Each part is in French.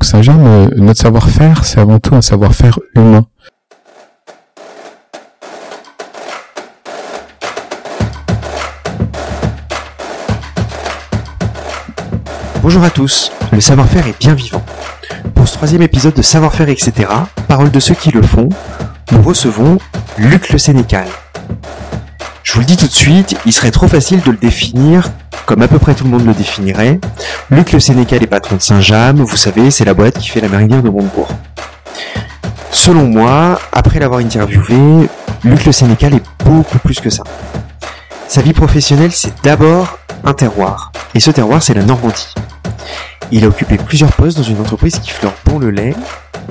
que Saint-Jean, notre savoir-faire, c'est avant tout un savoir-faire humain. Bonjour à tous, le savoir-faire est bien vivant. Pour ce troisième épisode de Savoir-faire, etc., parole de ceux qui le font, nous recevons Luc Le Sénécal. Je vous le dis tout de suite, il serait trop facile de le définir comme à peu près tout le monde le définirait. Luc Le Sénécal est patron de Saint-James, vous savez, c'est la boîte qui fait la méridienne de Montebourg. Selon moi, après l'avoir interviewé, Luc Le Sénécal est beaucoup plus que ça. Sa vie professionnelle, c'est d'abord un terroir. Et ce terroir, c'est la Normandie. Il a occupé plusieurs postes dans une entreprise qui fleure bon le lait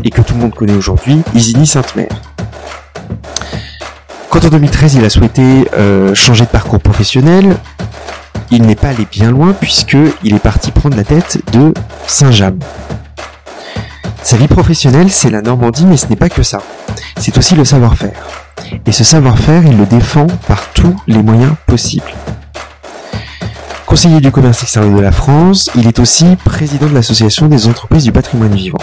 et que tout le monde connaît aujourd'hui, Isigny Sainte-Mère. Quand en 2013 il a souhaité euh, changer de parcours professionnel, il n'est pas allé bien loin puisqu'il est parti prendre la tête de Saint-James. Sa vie professionnelle, c'est la Normandie, mais ce n'est pas que ça. C'est aussi le savoir-faire. Et ce savoir-faire, il le défend par tous les moyens possibles. Conseiller du commerce extérieur de la France, il est aussi président de l'association des entreprises du patrimoine vivant.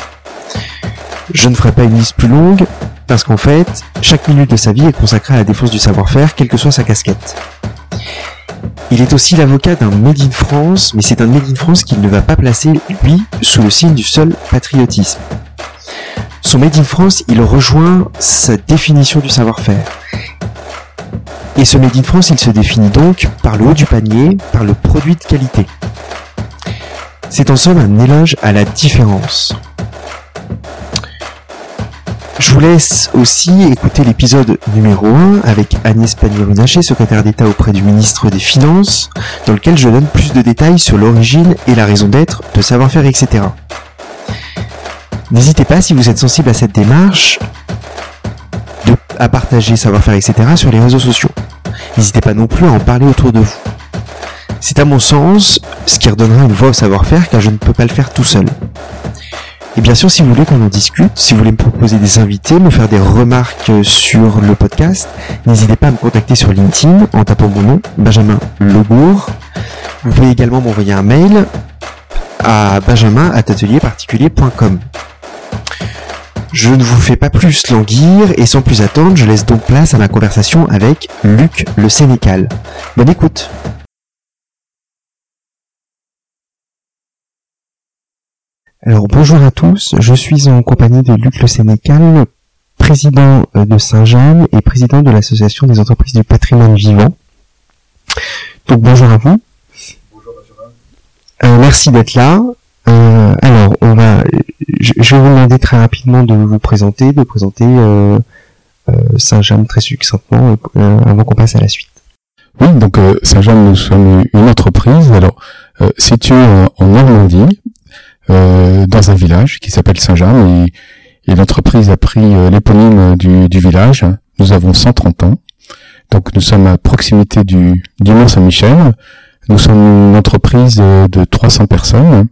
Je ne ferai pas une liste plus longue, parce qu'en fait, chaque minute de sa vie est consacrée à la défense du savoir-faire, quelle que soit sa casquette. Il est aussi l'avocat d'un Made in France, mais c'est un Made in France qu'il ne va pas placer, lui, sous le signe du seul patriotisme. Son Made in France, il rejoint sa définition du savoir-faire. Et ce Made in France, il se définit donc par le haut du panier, par le produit de qualité. C'est en somme un éloge à la différence. Je vous laisse aussi écouter l'épisode numéro 1 avec Agnès Pannier-Runacher, secrétaire d'État auprès du ministre des Finances, dans lequel je donne plus de détails sur l'origine et la raison d'être de savoir-faire, etc. N'hésitez pas, si vous êtes sensible à cette démarche, à partager savoir-faire, etc. sur les réseaux sociaux. N'hésitez pas non plus à en parler autour de vous. C'est à mon sens ce qui redonnera une voix au savoir-faire car je ne peux pas le faire tout seul. Et bien sûr, si vous voulez qu'on en discute, si vous voulez me proposer des invités, me faire des remarques sur le podcast, n'hésitez pas à me contacter sur LinkedIn en tapant mon nom, Benjamin Lebourg. Vous pouvez également m'envoyer un mail à benjamin.atelierparticulier.com. Je ne vous fais pas plus languir et sans plus attendre, je laisse donc place à ma conversation avec Luc le Sénécal. Bonne écoute Alors bonjour à tous, je suis en compagnie de Luc Le Sénécal, président euh, de Saint-Jean et président de l'Association des entreprises du patrimoine vivant. Donc bonjour à vous. Bonjour euh, merci d'être là. Euh, alors on va je, vais vous demander très rapidement de vous présenter, de présenter euh, Saint-Jean très succinctement avant qu'on passe à la suite. Oui, donc Saint-Jean, nous sommes une entreprise, alors située en Normandie, dans un village qui s'appelle Saint-Jean, et, et l'entreprise a pris l'éponyme du, du, village. Nous avons 130 ans, donc nous sommes à proximité du, du Mont-Saint-Michel. Nous sommes une entreprise de 300 personnes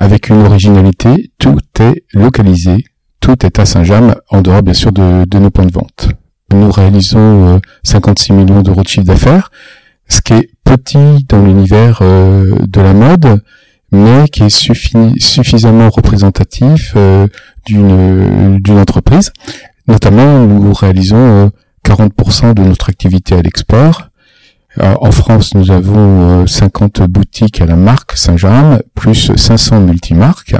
avec une originalité, tout est localisé, tout est à Saint-James, en dehors bien sûr de, nos points de vente. Nous réalisons 56 euh, millions d'euros de chiffre d'affaires, ce qui est petit dans l'univers euh, de la mode, mais qui est suffisamment représentatif euh, d'une entreprise. Notamment, nous réalisons 40% de notre activité à l'export, euh, en France, nous avons 50 euh, boutiques à la marque Saint-Jean, plus 500 multimarques.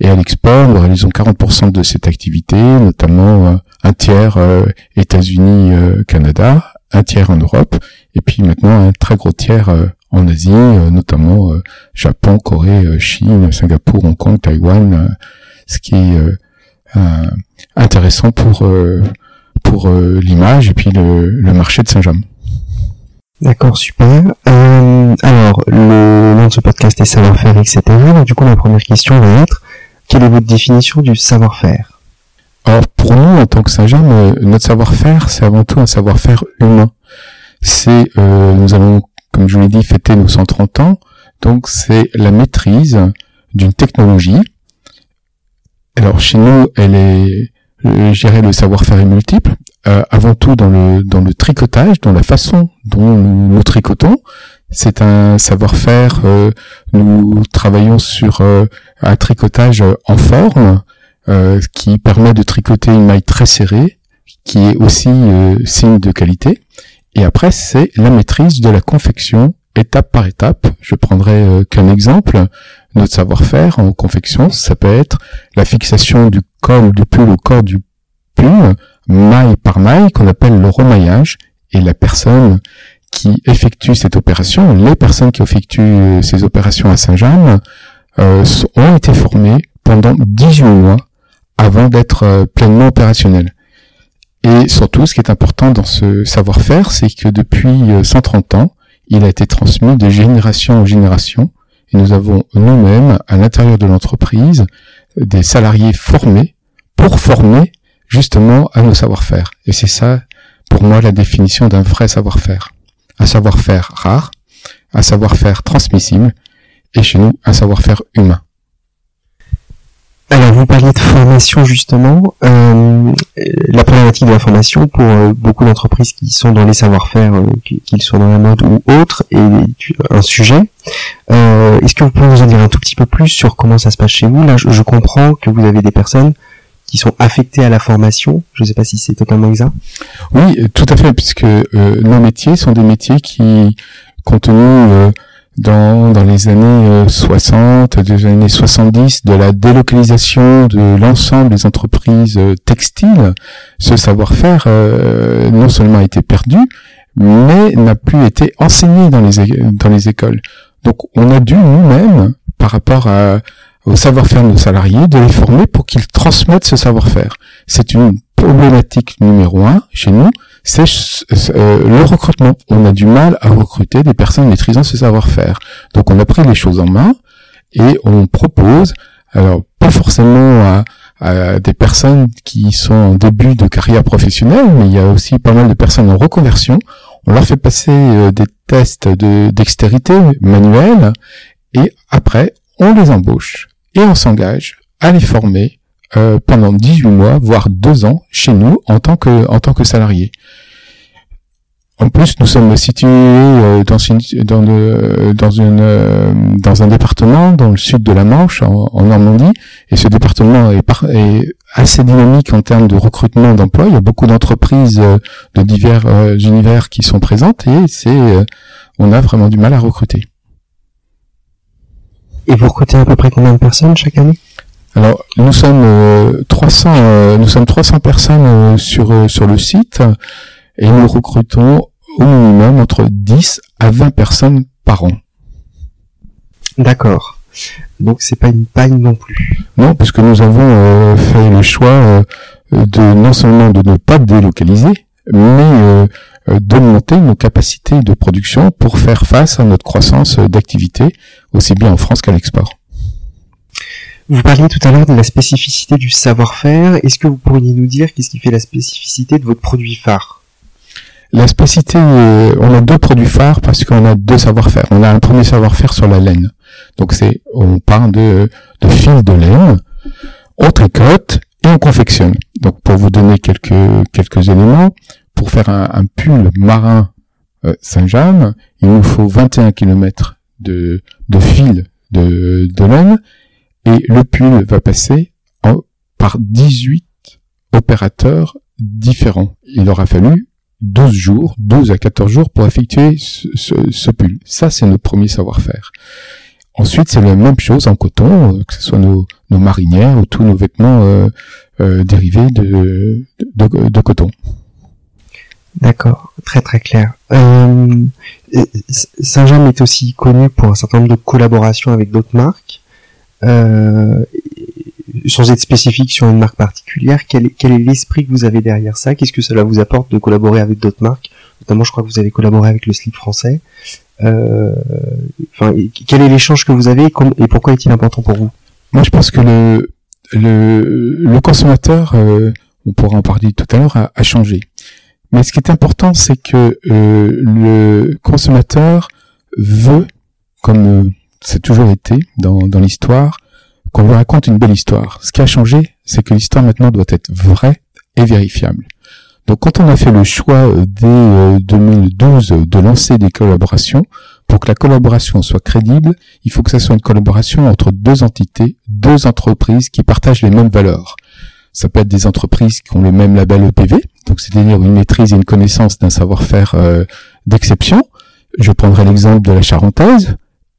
Et à l'export, nous réalisons 40% de cette activité, notamment euh, un tiers États-Unis, Canada, un tiers en Europe, et puis maintenant un très gros tiers en Asie, notamment Japon, Corée, Chine, Singapour, Hong Kong, Taïwan, ce qui est intéressant pour pour l'image et puis le, le marché de Saint-Jean. D'accord, super. Euh, alors, le nom de ce podcast est savoir-faire, etc. Donc, du coup, la première question va être, quelle est votre définition du savoir-faire? Alors, pour nous, en tant que Saint-Jean, euh, notre savoir-faire, c'est avant tout un savoir-faire humain. C'est, euh, nous allons, comme je vous l'ai dit, fêter nos 130 ans. Donc, c'est la maîtrise d'une technologie. Alors, chez nous, elle est, euh, je dirais, le savoir-faire est multiple. Euh, avant tout dans le dans le tricotage, dans la façon dont nous, tricotons. C'est un savoir-faire. Euh, nous travaillons sur un tricotage en forme qui permet de tricoter une maille très serrée, qui est aussi signe de qualité. Et après, c'est la maîtrise de la confection étape par étape. Je prendrai qu'un exemple. Notre savoir-faire en confection, ça peut être la fixation du col du pull au corps du pull, maille par maille, qu'on appelle le remaillage. Et la personne qui effectue cette opération, les personnes qui effectuent euh, ces opérations à Saint-Jean, euh, ont été formées pendant 18 mois avant d'être euh, pleinement opérationnelles. Et surtout, ce qui est important dans ce savoir-faire, c'est que depuis 130 ans, il a été transmis de génération en génération, et nous avons nous-mêmes, à l'intérieur de l'entreprise, des salariés formés pour former justement à nos savoir-faire. Et c'est ça, pour moi, la définition d'un vrai savoir-faire un savoir-faire rare, un savoir-faire transmissible, et chez nous, un savoir-faire humain. Alors vous parliez de formation justement. Euh, la problématique de la formation pour euh, beaucoup d'entreprises qui sont dans les savoir-faire, euh, qu'ils soient dans la mode ou autre, est un sujet. Est-ce que vous pouvez nous en dire un tout petit peu plus sur comment ça se passe chez vous? Là, je comprends que vous avez des personnes qui sont affectés à la formation. Je ne sais pas si c'est totalement exact. Oui, tout à fait, puisque euh, nos métiers sont des métiers qui, compte tenu euh, dans, dans les années 60, euh, des années 70, de la délocalisation de l'ensemble des entreprises textiles, ce savoir-faire non seulement a été perdu, mais n'a plus été enseigné dans les, dans les écoles. Donc on a dû nous-mêmes, par rapport à, au savoir-faire de nos salariés, de les former pour qu'ils transmettent ce savoir-faire. C'est une problématique numéro un chez nous, c'est euh, le recrutement. On a du mal à recruter des personnes maîtrisant ce savoir-faire. Donc on a pris les choses en main et on propose, alors pas forcément à, des personnes qui sont en début de carrière professionnelle, mais il y a aussi pas mal de personnes en reconversion. On leur fait passer euh, des tests de dextérité manuelle et après on les embauche et on s'engage à les former euh, pendant 18 mois, voire 2 ans chez nous en tant que en tant que salariés. En plus, nous sommes situés euh, dans, une, dans, une, euh, dans un département dans le sud de la Manche, en, Normandie, et ce département est, est, assez dynamique en termes de recrutement d'emplois. Il y a beaucoup d'entreprises de divers univers qui sont présentes, et c'est, on a vraiment du mal à recruter. Et vous recrutez à peu près combien de personnes chaque année? Alors, nous sommes 300, euh, euh, nous sommes 300 personnes euh, sur sur le site et nous recrutons au minimum entre 10 à 20 personnes par an. D'accord. Donc c'est pas une paille non plus. Non, parce que nous avons fait le choix de non seulement de ne pas délocaliser, mais euh, d'augmenter nos capacités de production pour faire face à notre croissance d'activité, aussi bien en France qu'à l'export. Vous parliez tout à l'heure de la spécificité du savoir-faire. Est-ce que vous pourriez nous dire qu'est-ce qui fait la spécificité de votre produit phare? La spécificité, euh, on a deux produits phares parce qu'on a deux savoir-faire. On a un premier savoir-faire sur la laine. Donc c'est, on parle de, de fil de laine, on tricote et on confectionne. Donc pour vous donner quelques quelques éléments, pour faire un, pull marin euh, Saint-Jean, il nous faut 21 km de, de fil de, de laine et le pull va passer par 18 opérateurs différents. Il aura fallu 12 jours, 12 à 14 jours pour effectuer ce, pull. Ça, c'est notre premier savoir-faire. Ensuite, c'est la même chose en coton, euh, que ce soit nos, marinières ou tous nos vêtements euh, euh dérivés de, coton. D'accord, très très clair. Saint-Jean est aussi connu pour un certain nombre de collaborations avec d'autres marques. Euh, sans être spécifique sur une marque particulière, quel est, l'esprit que vous avez derrière ça? Qu'est-ce que cela vous apporte de collaborer avec d'autres marques? Notamment, je crois que vous avez collaboré avec le slip français. Euh, enfin, quel est l'échange que vous avez et, pourquoi est-il important pour vous? Moi, je pense que le le, le consommateur, euh, on pourra en parler tout à l'heure, a, changé. Mais ce qui est important, c'est que euh, le consommateur veut, comme c'est toujours été dans, dans l'histoire, qu'on lui raconte une belle histoire. Ce qui a changé, c'est que l'histoire maintenant doit être vraie et vérifiable. Donc quand on a fait le choix euh, dès 2012 euh, de lancer des collaborations pour que la collaboration soit crédible, il faut que ça soit une collaboration entre deux entités, deux entreprises qui partagent les mêmes valeurs. Ça peut être des entreprises qui ont le même label EPV, donc c'est-à-dire une maîtrise et une connaissance d'un savoir-faire euh, d'exception. Je prendrai l'exemple de la Charentaise,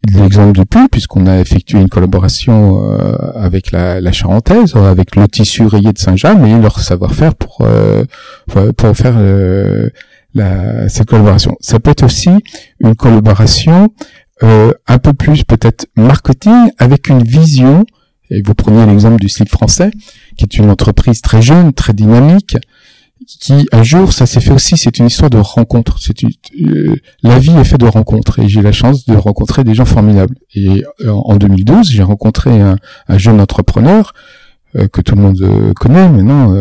l'exemple du pull, puisqu'on a effectué une collaboration euh, avec la, la, Charentaise, avec le tissu rayé de Saint-Jean et leur savoir-faire pour, euh, pour faire la, cette collaboration. Ça peut être aussi une collaboration un peu plus peut-être marketing avec une vision et vous preniez l'exemple du slip français, qui est une entreprise très jeune, très dynamique, qui un jour, ça s'est fait aussi, c'est une histoire de rencontre. C'est euh, la vie est faite de rencontres et j'ai la chance de rencontrer des gens formidables. Et euh, en 2012, j'ai rencontré un, jeune entrepreneur euh, que tout le monde connaît maintenant,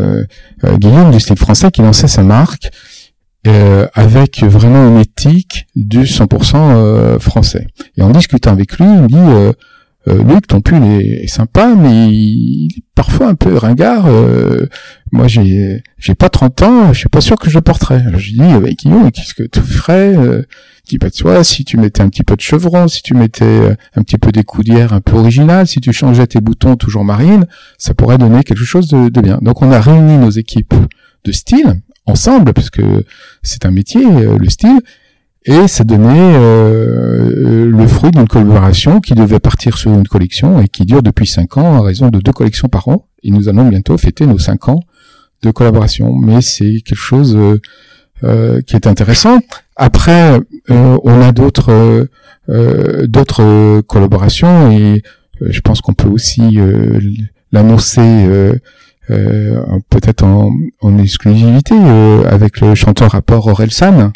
Guillaume du slip français, qui lançait sa marque avec vraiment une éthique du 100% français. Et en discutant avec lui, il me dit euh, Luc, ton pull est, sympa, mais il parfois un peu ringard. Euh, moi, j'ai j'ai pas 30 ans, je suis pas sûr que je le porterais. Alors je dis, bah, Guillaume, qu'est-ce que tu ferais euh, dis pas de soi, si tu mettais un petit peu de chevron, si tu mettais euh, un petit peu d'écoudière un peu original, si tu changeais tes boutons toujours marine, ça pourrait donner quelque chose de, de bien. Donc on a réuni nos équipes de style ensemble, parce que c'est un métier, le style, et ça donnait euh, le fruit d'une collaboration qui devait partir sur une collection et qui dure depuis cinq ans à raison de deux collections par an. Et nous allons bientôt fêter nos cinq ans de collaboration. Mais c'est quelque chose euh, euh, qui est intéressant. Après, on a d'autres d'autres collaborations et je pense qu'on peut aussi l'annoncer peut-être en, en exclusivité avec le chanteur rapport Orelsan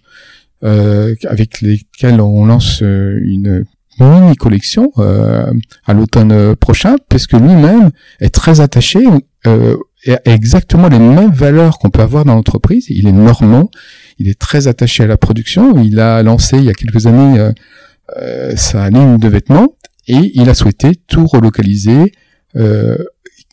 euh, avec lesquels on lance euh, une mini collection euh, à l'automne prochain, puisque lui-même est très attaché euh, à exactement les mêmes valeurs qu'on peut avoir dans l'entreprise. Il est normand, il est très attaché à la production. Il a lancé il y a quelques années euh, sa ligne de vêtements et il a souhaité tout relocaliser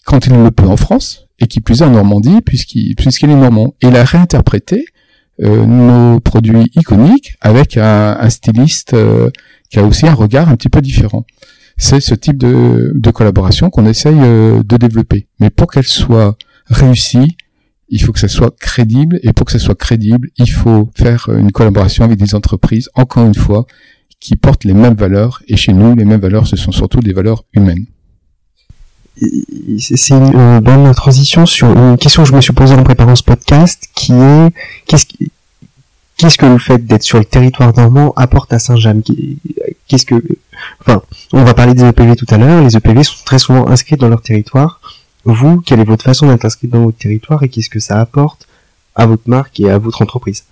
quand il le peut en France et qui plus est en Normandie puisqu'il puisqu'il est normand. Et il a réinterprété euh, nos produits iconiques avec un, styliste euh, qui a aussi un regard un petit peu différent. C'est ce type de, de collaboration qu'on essaye euh, de développer. Mais pour qu'elle soit réussie, il faut que ça soit crédible, et pour que ça soit crédible, il faut faire une collaboration avec des entreprises, encore une fois, qui portent les mêmes valeurs, et chez nous, les mêmes valeurs, ce sont surtout des valeurs humaines c'est une bonne transition sur une question que je me suis posée en préparant ce podcast, qui est qu'est-ce qu'est-ce que le fait d'être sur le territoire normand apporte à Saint-James? Qu'est-ce que, enfin, on va parler des EPV tout à l'heure. Les EPV sont très souvent inscrits dans leur territoire. Vous, quelle est votre façon d'être inscrit dans votre territoire et qu'est-ce que ça apporte à votre marque et à votre entreprise?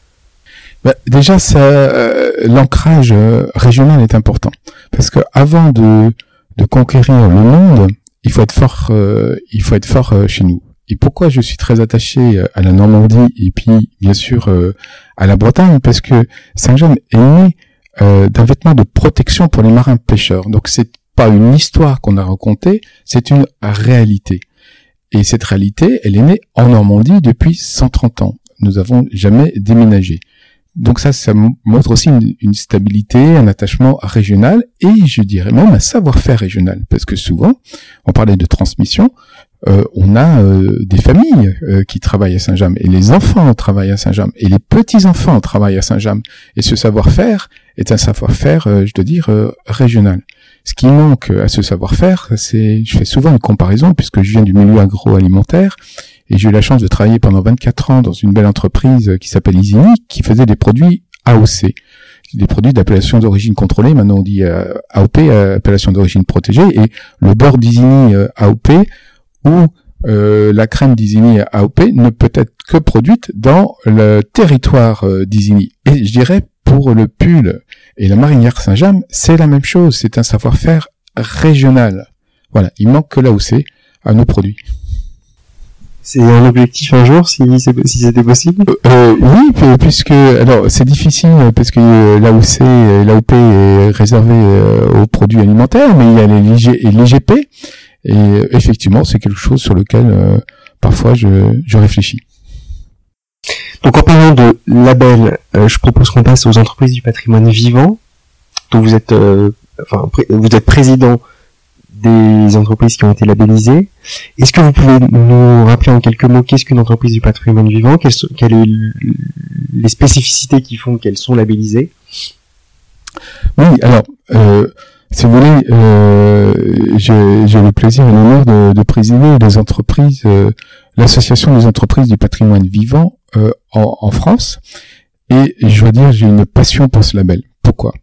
Bah, déjà, euh, l'ancrage euh, régional est important parce que avant de, de conquérir le monde, il faut être fort, euh, il faut être fort euh, chez nous. Et pourquoi je suis très attaché euh, à la Normandie et puis bien sûr à la Bretagne? Parce que Saint-Jean est né d'un vêtement de protection pour les marins pêcheurs. Donc c'est pas une histoire qu'on a racontée, c'est une réalité. Et cette réalité, elle est née en Normandie depuis 130 ans. Nous avons jamais déménagé. Donc ça, ça montre aussi une, stabilité, un attachement régional et je dirais même un savoir-faire régional. Parce que souvent, on parlait de transmission, euh, on a euh, des familles euh, qui travaillent à Saint-James et les enfants travaillent à Saint-James et les petits-enfants travaillent à Saint-James. Et ce savoir-faire est un savoir-faire, je dois dire, régional. Ce qui manque à ce savoir-faire, c'est, je fais souvent une comparaison puisque je viens du milieu agroalimentaire et j'ai eu la chance de travailler pendant 24 ans dans une belle entreprise qui s'appelle Isini, qui faisait des produits AOC, des produits d'appellation d'origine contrôlée. Maintenant, on dit euh, AOP, euh, appellation d'origine protégée. Et le beurre d'Isini euh, AOP ou la crème d'Isini AOP ne peut être que produite dans le territoire d'Isini. Et je dirais pour le pull et la marinière Saint-James, c'est la même chose. C'est un savoir-faire régional. Voilà, il manque que l'AOC à nos produits. C'est un objectif un jour, si, si c'était possible? Euh, Oui, puisque alors c'est difficile parce que euh, l'AOC, l'AOP est réservé euh, aux produits alimentaires, mais il y a les, l'IGP et effectivement c'est quelque chose sur lequel euh, parfois je, je réfléchis. Donc en parlant de label, je propose qu'on passe aux entreprises du patrimoine vivant. donc vous êtes, enfin, vous êtes président des entreprises qui ont été labellisées. Est-ce que vous pouvez nous rappeler en quelques mots qu'est-ce qu'une entreprise du patrimoine vivant, quelles sont les spécificités qui font qu'elles sont labellisées? Oui, alors, euh, si vous voulez, euh, j'ai le plaisir et l'honneur de, de, présider les entreprises, euh, l'association des entreprises du patrimoine vivant euh, en, en, France. Et je dois dire, j'ai une passion pour ce label. Pourquoi?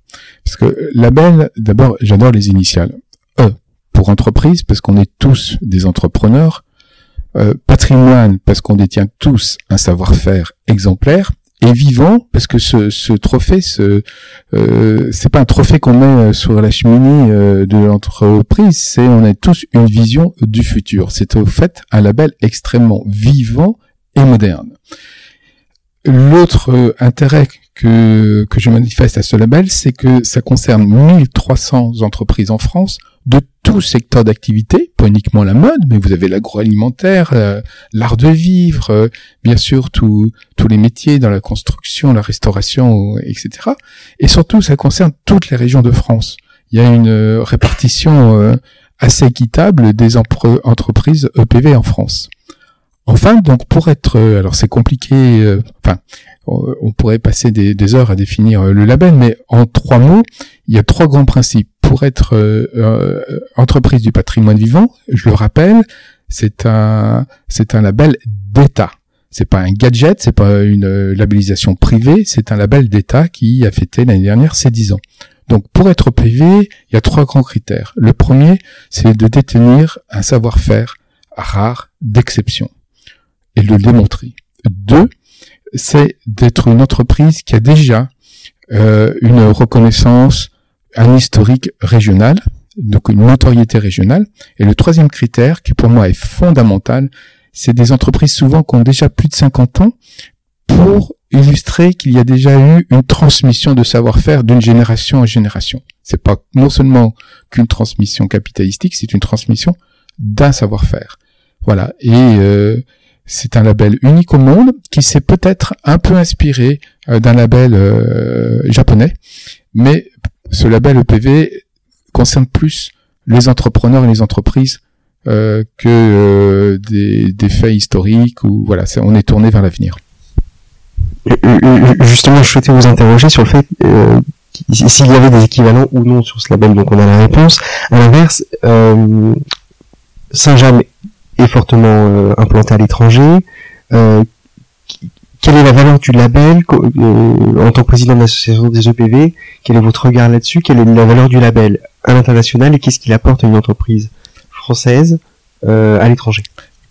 Parce que label, d'abord, j'adore les initiales entreprise parce qu'on est tous des entrepreneurs, euh, patrimoine parce qu'on détient tous un savoir-faire exemplaire et vivant parce que ce, ce trophée, ce euh, c'est pas un trophée qu'on met euh, sur la cheminée euh, de l'entreprise, c'est on a tous une vision du futur. C'est au fait un label extrêmement vivant et moderne. L'autre euh, intérêt que, que je manifeste à ce label, c'est que ça concerne 1300 entreprises en France de tout secteur d'activité, pas uniquement la mode, mais vous avez l'agroalimentaire, euh, l'art de vivre, euh, bien sûr tous tous les métiers dans la construction, la restauration, etc. Et surtout, ça concerne toutes les régions de France. Il y a une répartition assez équitable des entreprises EPV en France. Enfin, donc pour être, alors c'est compliqué, enfin, on pourrait passer des, heures à définir le label, mais en trois mots, il y a trois grands principes pour être euh, euh, entreprise du patrimoine vivant, je le rappelle, c'est un c'est un label d'État. C'est pas un gadget, c'est pas une euh, labellisation privée, c'est un label d'État qui a fêté l'année dernière ses 10 ans. Donc pour être privé, il y a trois grands critères. Le premier, c'est de détenir un savoir-faire rare, d'exception, et le démontrer. Deux, c'est d'être une entreprise qui a déjà euh, une reconnaissance un historique régional, donc une notoriété régionale. Et le troisième critère, qui pour moi est fondamental, c'est des entreprises souvent qui ont déjà plus de 50 ans pour illustrer qu'il y a déjà eu une transmission de savoir-faire d'une génération en génération. C'est pas non seulement qu'une transmission capitalistique, c'est une transmission d'un savoir-faire. Voilà. Et euh, c'est un label unique au monde qui s'est peut-être un peu inspiré euh, d'un label euh, japonais, mais ce label EPV concerne plus les entrepreneurs et les entreprises euh, que des, faits historiques ou voilà, on est tourné vers l'avenir. Justement, je souhaitais vous interroger sur le fait s'il y avait des équivalents ou non sur ce label. Donc on a la réponse. À l'inverse, Saint-James est fortement implanté à l'étranger. Quelle est la valeur du label euh, en tant que président de l'association des EPV Quel est votre regard là-dessus? Quelle est la valeur du label à l'international et qu'est-ce qu'il apporte à une entreprise française euh, à l'étranger?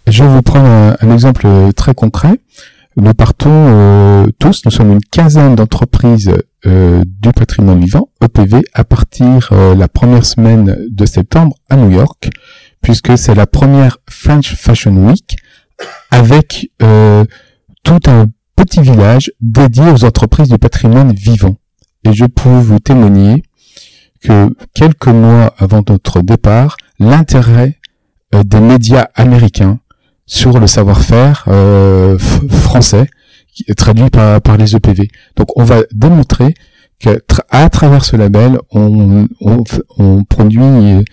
Je vais vous prendre un, exemple très concret. Nous partons euh, tous, nous sommes une quinzaine d'entreprises du patrimoine vivant, EPV, à partir la première semaine de septembre à New York, puisque c'est la première French Fashion Week avec tout un petit village dédié aux entreprises du patrimoine vivant. Et je peux vous témoigner que quelques mois avant notre départ, l'intérêt euh, des médias américains sur le savoir-faire euh, français, traduit par, par les EPV. Donc on va démontrer que à travers ce label, on, on, on produit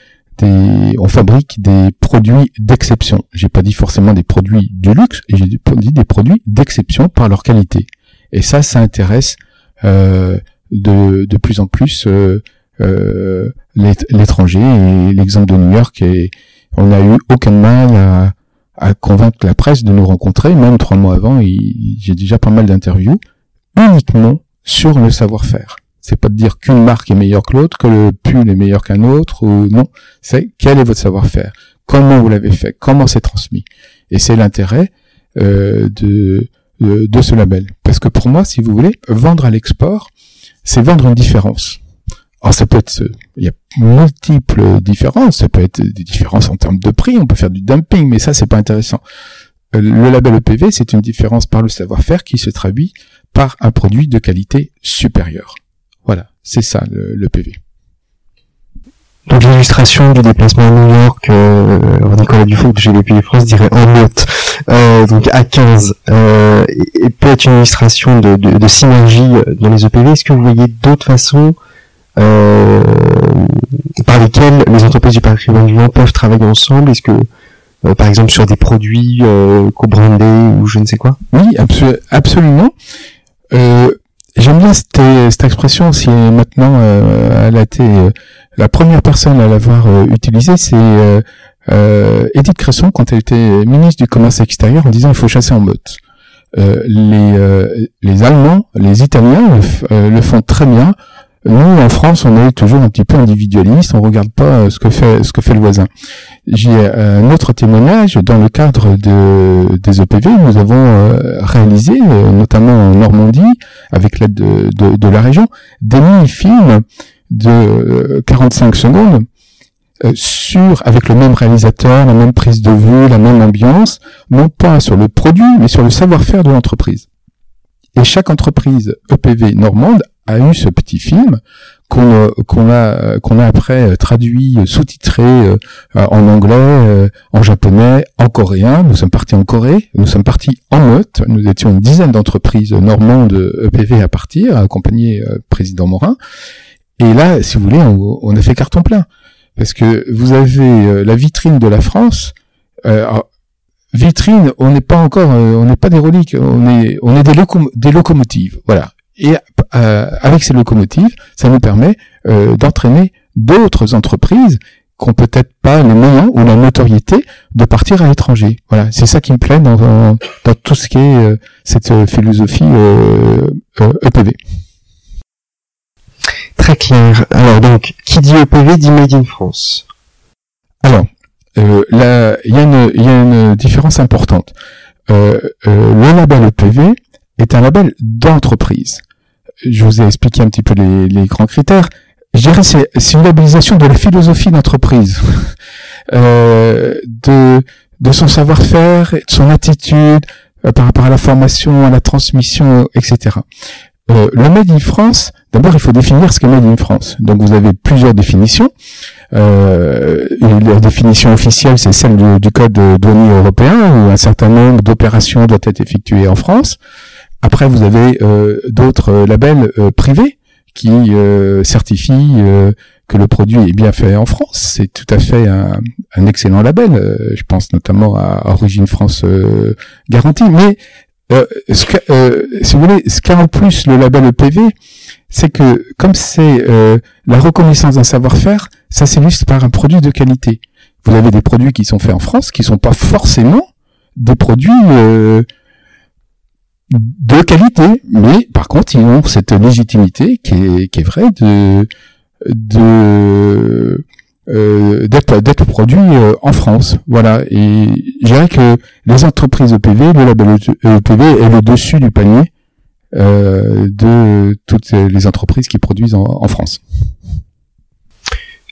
on fabrique des produits d'exception. J'ai pas dit forcément des produits du luxe, j'ai dit des produits d'exception par leur qualité. Et ça, ça intéresse euh, de, plus en plus euh, euh, l'étranger. Et l'exemple de New York, et on n'a eu aucun mal à, convaincre la presse de nous rencontrer. Même trois mois avant, j'ai déjà pas mal d'interviews uniquement sur le savoir-faire. C'est pas de dire qu'une marque est meilleure que l'autre, que le pull est meilleur qu'un autre, ou non. C'est quel est votre savoir-faire, comment vous l'avez fait, comment c'est transmis? Et c'est l'intérêt euh, de, de, ce label. Parce que pour moi, si vous voulez, vendre à l'export, c'est vendre une différence. Alors ça peut être, il y a multiples différences. Ça peut être des différences en termes de prix. On peut faire du dumping, mais ça c'est pas intéressant. Euh, le label EPV, c'est une différence par le savoir-faire qui se traduit par un produit de qualité supérieure. Voilà, c'est ça le, PV. Donc l'illustration du déplacement à New York, euh, Nicolas Dufault de GDP France dirait en note, euh, donc à 15, euh, et, peut être une illustration de, de, synergie dans les EPV. Est-ce que vous voyez d'autres façons euh, par lesquels les entreprises du patrimoine vivant peuvent travailler ensemble? Est-ce que, euh, par exemple, sur des produits euh, co-brandés ou je ne sais quoi? Oui, absolument. Euh, J'aime bien cette, cette, expression, si maintenant euh, elle a été la première personne à l'avoir utilisée, c'est Edith Cresson quand elle était ministre du Commerce extérieur en disant il faut chasser en meute. les, les Allemands, les Italiens le font très bien nous, en France, on est toujours un petit peu individualiste, on regarde pas euh, ce que fait ce que fait le voisin. J'ai euh, un autre témoignage dans le cadre de, des EPV. Nous avons euh, réalisé, notamment en Normandie, avec l'aide de, de, de, la région, des mini-films de 45 secondes sur avec le même réalisateur, la même prise de vue, la même ambiance, non pas sur le produit, mais sur le savoir-faire de l'entreprise. Et chaque entreprise EPV normande a eu ce petit film qu'on euh, qu'on a qu'on a après euh, traduit, euh, sous-titré en anglais, en japonais, en coréen. Nous sommes partis en Corée, nous sommes partis en meute. Nous étions une dizaine d'entreprises normandes EPV à partir, accompagné président Morin. Et là, si vous voulez, on, a fait carton plein parce que vous avez la vitrine de la France. vitrine, on n'est pas encore, on n'est pas des reliques, on est, on est des, des locomotives, voilà. Et euh, avec ces locomotives, ça nous permet euh, d'entraîner d'autres entreprises qui n'ont peut-être pas les moyens ou la notoriété de partir à l'étranger. Voilà, c'est ça qui me plaît dans, dans, tout ce qui est euh, cette philosophie EPV. E Très clair. Alors donc, qui dit EPV dit Made in France. Alors, il y, y, a une différence importante. le label EPV est un label d'entreprise je vous ai expliqué un petit peu les, les grands critères. Je dirais c'est c'est une labellisation de la philosophie d'entreprise, euh, de de son savoir-faire, de son attitude euh, par rapport à la formation, à la transmission, etc. Euh, le Made in France, d'abord il faut définir ce qu'est Made in France. Donc vous avez plusieurs définitions. Euh, la définition officielle, c'est celle du, du code douanier européen, où un certain nombre d'opérations doivent être effectuées en France. Après, vous avez euh, d'autres euh, labels euh, privés qui certifient que le produit est bien fait en France. C'est tout à fait un, excellent label. je pense notamment à Origine France Garantie. Mais ce que, si vous voulez, ce qu'a en plus le label EPV, c'est que comme c'est la reconnaissance d'un savoir-faire, ça s'illustre par un produit de qualité. Vous avez des produits qui sont faits en France, qui sont pas forcément des produits de qualité, mais par contre ils ont cette légitimité qui est, qui est vraie de euh, d'être d'être produit euh, en France, voilà. Et je dirais que les entreprises EPV, le label EPV est le dessus du panier euh, de toutes les entreprises qui produisent en, en France.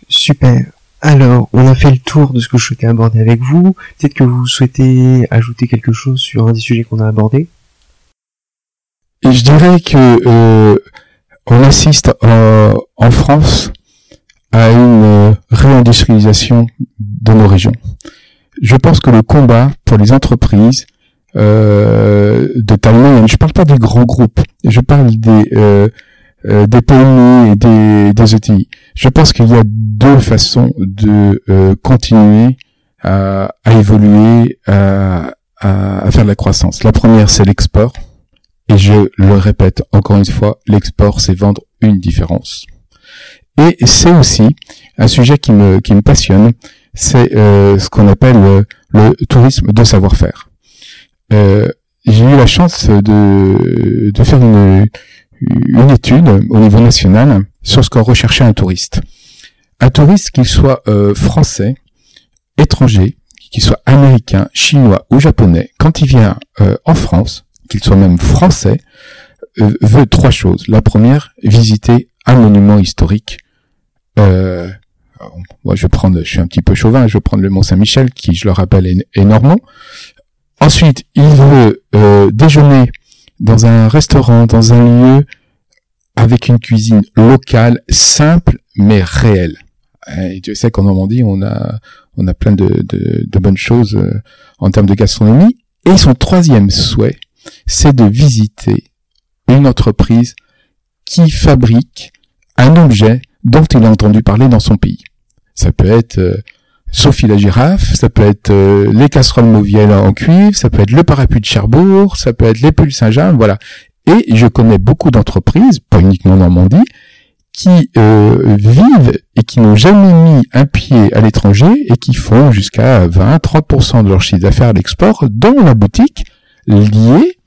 Super. Alors, on a fait le tour de ce que je souhaitais aborder avec vous. Peut-être que vous souhaitez ajouter quelque chose sur un des sujets qu'on a abordé. Je dirais que euh, on assiste euh, en France à une euh, réindustrialisation de nos régions. Je pense que le combat pour les entreprises euh, de taille moyenne, je parle pas des grands groupes, je parle des euh, des PMI et des, des ETI. Je pense qu'il y a deux façons de continuer à, à évoluer, à, à, faire de la croissance. La première, c'est l'export et je le répète encore une fois, l'export, c'est vendre une différence. Et c'est aussi un sujet qui me, qui me passionne, c'est euh, ce qu'on appelle le, le, tourisme de savoir-faire. Euh, j'ai eu la chance de, de faire une, une étude au niveau national sur ce qu'on recherchait un touriste. Un touriste qu'il soit euh, français, étranger, qu'il soit américain, chinois ou japonais, quand il vient euh, en France, qu'il soit même français, euh, veut trois choses. La première, visiter un monument historique. Euh, moi, je vais prendre, je suis un petit peu chauvin, je vais prendre le Mont Saint-Michel, qui, je le rappelle, est, énorme. Ensuite, il veut euh, déjeuner dans un restaurant, dans un lieu avec une cuisine locale, simple mais réelle. Et tu sais qu'en Normandie, on a on a plein de, de, bonnes choses en termes de gastronomie. Et son troisième souhait, c'est de visiter une entreprise qui fabrique un objet dont il a entendu parler dans son pays. Ça peut être euh, Sophie la girafe, ça peut être euh, les casseroles Mauviel en cuivre, ça peut être le parapluie de Cherbourg, ça peut être les pulls Saint-Jean, voilà. Et je connais beaucoup d'entreprises, pas uniquement en Normandie, qui euh, vivent et qui n'ont jamais mis un pied à l'étranger et qui font jusqu'à 20-30% de leur chiffre d'affaires à l'export dans la boutique liée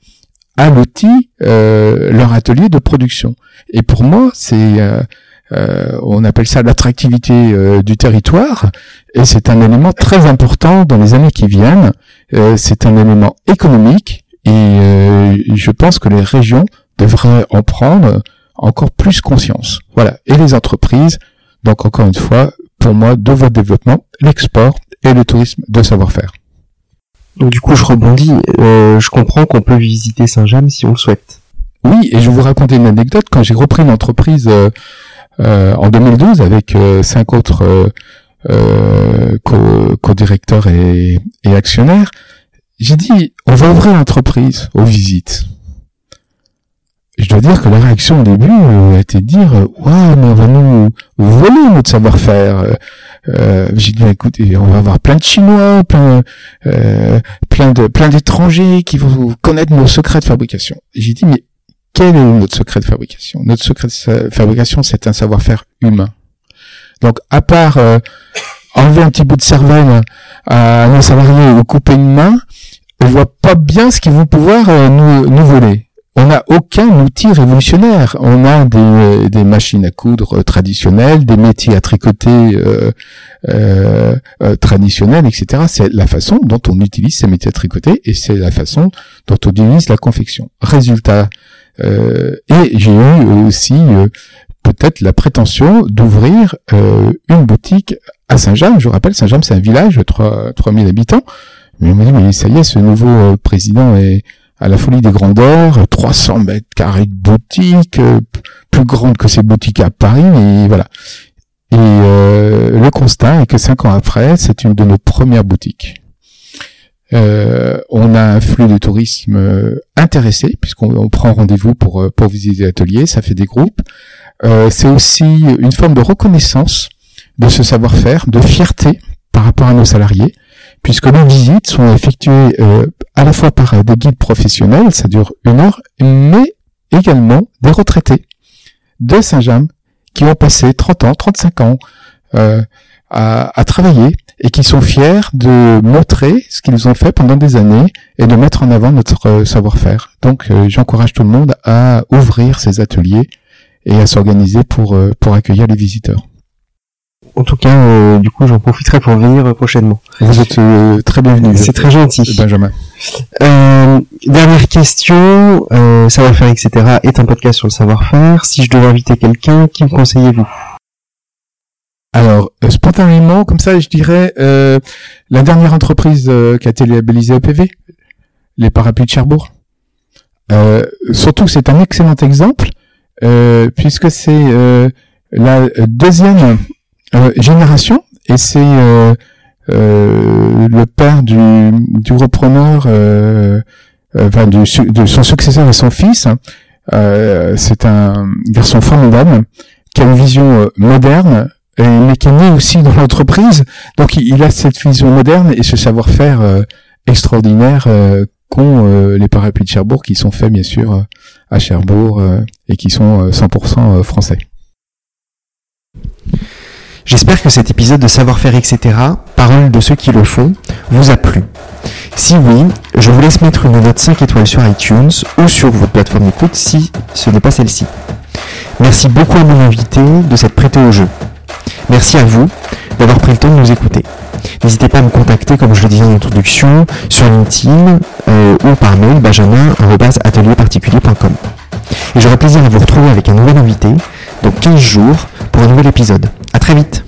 à l'outil, euh, leur atelier de production. Et pour moi, c'est euh, on appelle ça l'attractivité euh, du territoire, et c'est un élément très important dans les années qui viennent. Euh, c'est un élément économique, et je pense que les régions devraient en prendre encore plus conscience. Voilà, et les entreprises. Donc encore une fois, pour moi, deux voies de développement l'export et le tourisme de savoir-faire. Du coup, je rebondis. je comprends qu'on peut visiter Saint-James si on le souhaite. Oui, et je vais vous raconter une anecdote. Quand j'ai repris l'entreprise euh, en 2012 avec euh, cinq autres euh, co-directeurs et, et actionnaires. J'ai dit, on va ouvrir l'entreprise aux visites je dois dire que la réaction au début a été de dire waouh mais on va nous voler notre savoir-faire euh, j'ai dit écoutez on va avoir plein de chinois plein euh, plein de plein d'étrangers qui vont connaître nos secrets de fabrication j'ai dit mais quel est notre secret de fabrication? Notre secret de fabrication, c'est un savoir-faire humain. Donc, à part euh, enlever un petit bout de cervelle à nos salariés ou couper une main, je vois pas bien ce qu'ils vont pouvoir euh, nous, nous voler. On n'a aucun outil révolutionnaire. On a des, des, machines à coudre traditionnelles, des métiers à tricoter euh, euh, traditionnels, etc. C'est la façon dont on utilise ces métiers à tricoter et c'est la façon dont on utilise la confection. Résultat, euh, et j'ai eu aussi euh, peut-être la prétention d'ouvrir euh, une boutique à Saint-James. Je vous rappelle, Saint-James, c'est un village de 3, 3000 habitants. Mais on m'a dit, mais ça y est, ce nouveau président est à la folie des grandeurs, 300 mètres carrés de boutique, plus grande que ces boutiques à Paris, et voilà. Et le constat est que cinq ans après, c'est une de nos premières boutiques. Euh, on a un flux de tourisme euh, intéressé puisqu'on prend rendez-vous pour euh, pour visiter l'atelier, ça fait des groupes. c'est aussi une forme de reconnaissance de ce savoir-faire, de fierté par rapport à nos salariés, puisque les visites sont effectuées à la fois par des guides professionnels, ça dure une heure, mais également des retraités de Saint-James qui ont passé 30 ans, 35 ans à, à travailler et qui sont fiers de montrer ce qu'ils ont fait pendant des années et de mettre en avant notre euh, savoir-faire. Donc euh, j'encourage tout le monde à ouvrir ces ateliers et à s'organiser pour, euh, pour accueillir les visiteurs. En tout cas, du coup, j'en profiterai pour venir prochainement. Vous êtes très bienvenu. C'est très gentil. Benjamin. dernière question, savoir-faire, etc. est un podcast sur le savoir-faire. Si je devais inviter quelqu'un, qui me conseillez-vous? Alors, euh, spontanément, comme ça, je dirais euh, la dernière entreprise euh, qui a été labellisée EPV, les parapluies de Cherbourg. surtout, c'est un excellent exemple, puisque c'est la deuxième génération, et c'est le père du, du repreneur, enfin, du, de son successeur et son fils. c'est un garçon formidable qui a une vision moderne, mais qui est né aussi dans l'entreprise. Donc il a cette vision moderne et ce savoir-faire euh, extraordinaire euh, qu'ont euh, les parapluies de Cherbourg, qui sont faits bien sûr à Cherbourg et qui sont 100% français. J'espère que cet épisode de Savoir-faire, etc., parole de ceux qui le font, vous a plu. Si oui, je vous laisse mettre une note 5 étoiles sur iTunes ou sur votre plateforme d'écoute si ce n'est pas celle-ci. Merci beaucoup à mon invité de s'être prêté au jeu. Merci à vous d'avoir pris le temps de nous écouter. N'hésitez pas à me contacter, comme je le disais en introduction, sur LinkedIn euh, ou par mail benjamin.atelierparticulier.com. Et j'aurai plaisir à vous retrouver avec un nouvel invité dans 15 jours pour un nouvel épisode. À très vite